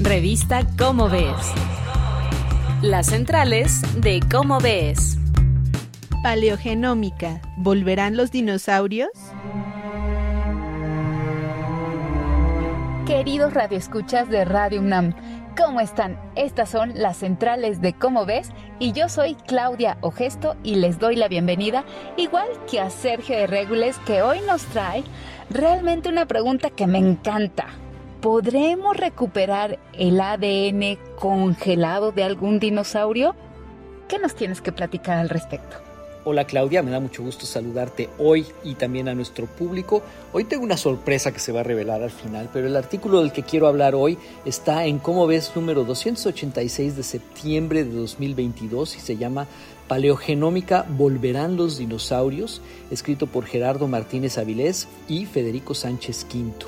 Revista Cómo Ves. Las centrales de Cómo Ves. Paleogenómica. ¿Volverán los dinosaurios? Queridos radioescuchas de Radio UNAM, ¿cómo están? Estas son las centrales de Cómo Ves y yo soy Claudia Ogesto y les doy la bienvenida, igual que a Sergio de Regules que hoy nos trae realmente una pregunta que me encanta. ¿Podremos recuperar el ADN congelado de algún dinosaurio? ¿Qué nos tienes que platicar al respecto? Hola Claudia, me da mucho gusto saludarte hoy y también a nuestro público. Hoy tengo una sorpresa que se va a revelar al final, pero el artículo del que quiero hablar hoy está en Cómo ves número 286 de septiembre de 2022 y se llama Paleogenómica ¿Volverán los dinosaurios? escrito por Gerardo Martínez Avilés y Federico Sánchez Quinto.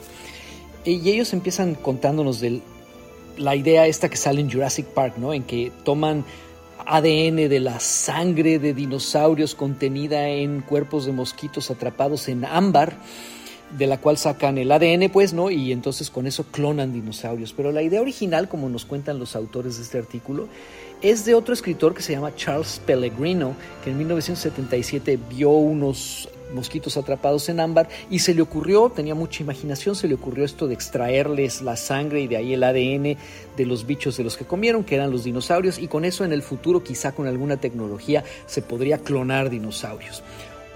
Y ellos empiezan contándonos de la idea esta que sale en Jurassic Park, ¿no? En que toman ADN de la sangre de dinosaurios contenida en cuerpos de mosquitos atrapados en ámbar, de la cual sacan el ADN, pues, ¿no? Y entonces con eso clonan dinosaurios. Pero la idea original, como nos cuentan los autores de este artículo, es de otro escritor que se llama Charles Pellegrino, que en 1977 vio unos mosquitos atrapados en ámbar y se le ocurrió, tenía mucha imaginación, se le ocurrió esto de extraerles la sangre y de ahí el ADN de los bichos de los que comieron, que eran los dinosaurios, y con eso en el futuro quizá con alguna tecnología se podría clonar dinosaurios.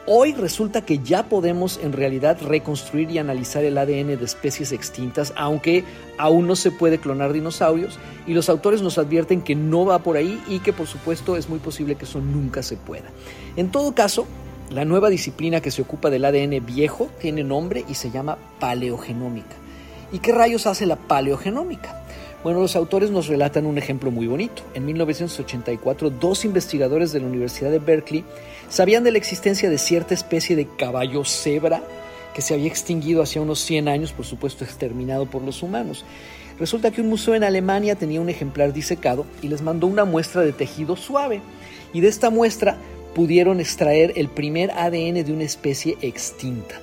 Hoy resulta que ya podemos en realidad reconstruir y analizar el ADN de especies extintas, aunque aún no se puede clonar dinosaurios, y los autores nos advierten que no va por ahí y que por supuesto es muy posible que eso nunca se pueda. En todo caso, la nueva disciplina que se ocupa del ADN viejo tiene nombre y se llama paleogenómica. ¿Y qué rayos hace la paleogenómica? Bueno, los autores nos relatan un ejemplo muy bonito. En 1984, dos investigadores de la Universidad de Berkeley sabían de la existencia de cierta especie de caballo cebra que se había extinguido hace unos 100 años, por supuesto exterminado por los humanos. Resulta que un museo en Alemania tenía un ejemplar disecado y les mandó una muestra de tejido suave. Y de esta muestra pudieron extraer el primer ADN de una especie extinta.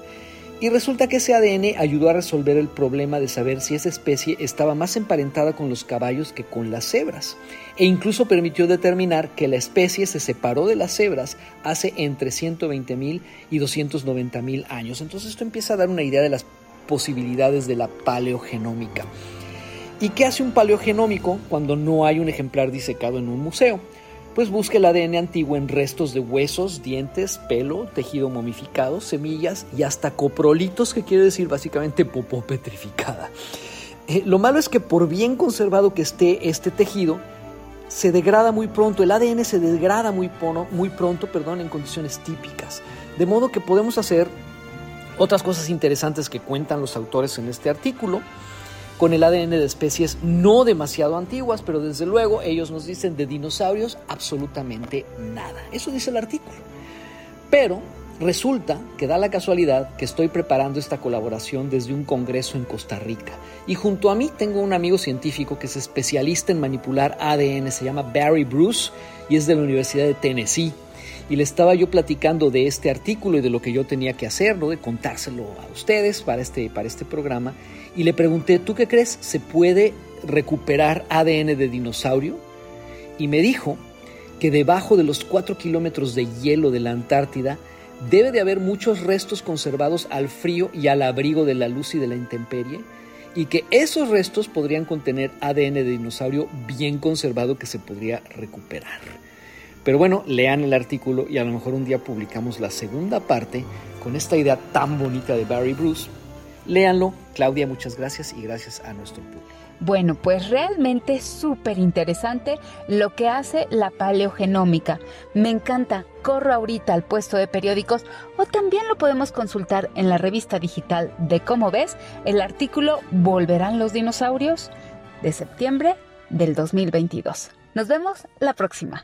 Y resulta que ese ADN ayudó a resolver el problema de saber si esa especie estaba más emparentada con los caballos que con las cebras. E incluso permitió determinar que la especie se separó de las cebras hace entre 120.000 y 290.000 años. Entonces esto empieza a dar una idea de las posibilidades de la paleogenómica. ¿Y qué hace un paleogenómico cuando no hay un ejemplar disecado en un museo? Pues busca el ADN antiguo en restos de huesos, dientes, pelo, tejido momificado, semillas y hasta coprolitos, que quiere decir básicamente popó petrificada. Eh, lo malo es que por bien conservado que esté este tejido, se degrada muy pronto, el ADN se degrada muy, muy pronto perdón, en condiciones típicas. De modo que podemos hacer otras cosas interesantes que cuentan los autores en este artículo con el ADN de especies no demasiado antiguas, pero desde luego ellos nos dicen de dinosaurios absolutamente nada. Eso dice el artículo. Pero resulta que da la casualidad que estoy preparando esta colaboración desde un congreso en Costa Rica. Y junto a mí tengo un amigo científico que es especialista en manipular ADN, se llama Barry Bruce y es de la Universidad de Tennessee y le estaba yo platicando de este artículo y de lo que yo tenía que hacer, ¿no? de contárselo a ustedes para este, para este programa y le pregunté, ¿tú qué crees? ¿Se puede recuperar ADN de dinosaurio? Y me dijo que debajo de los 4 kilómetros de hielo de la Antártida debe de haber muchos restos conservados al frío y al abrigo de la luz y de la intemperie, y que esos restos podrían contener ADN de dinosaurio bien conservado que se podría recuperar. Pero bueno, lean el artículo y a lo mejor un día publicamos la segunda parte con esta idea tan bonita de Barry Bruce Léanlo. Claudia, muchas gracias y gracias a nuestro público. Bueno, pues realmente es súper interesante lo que hace la paleogenómica. Me encanta. Corro ahorita al puesto de periódicos o también lo podemos consultar en la revista digital de Cómo ves, el artículo ¿Volverán los dinosaurios? de septiembre del 2022. Nos vemos la próxima.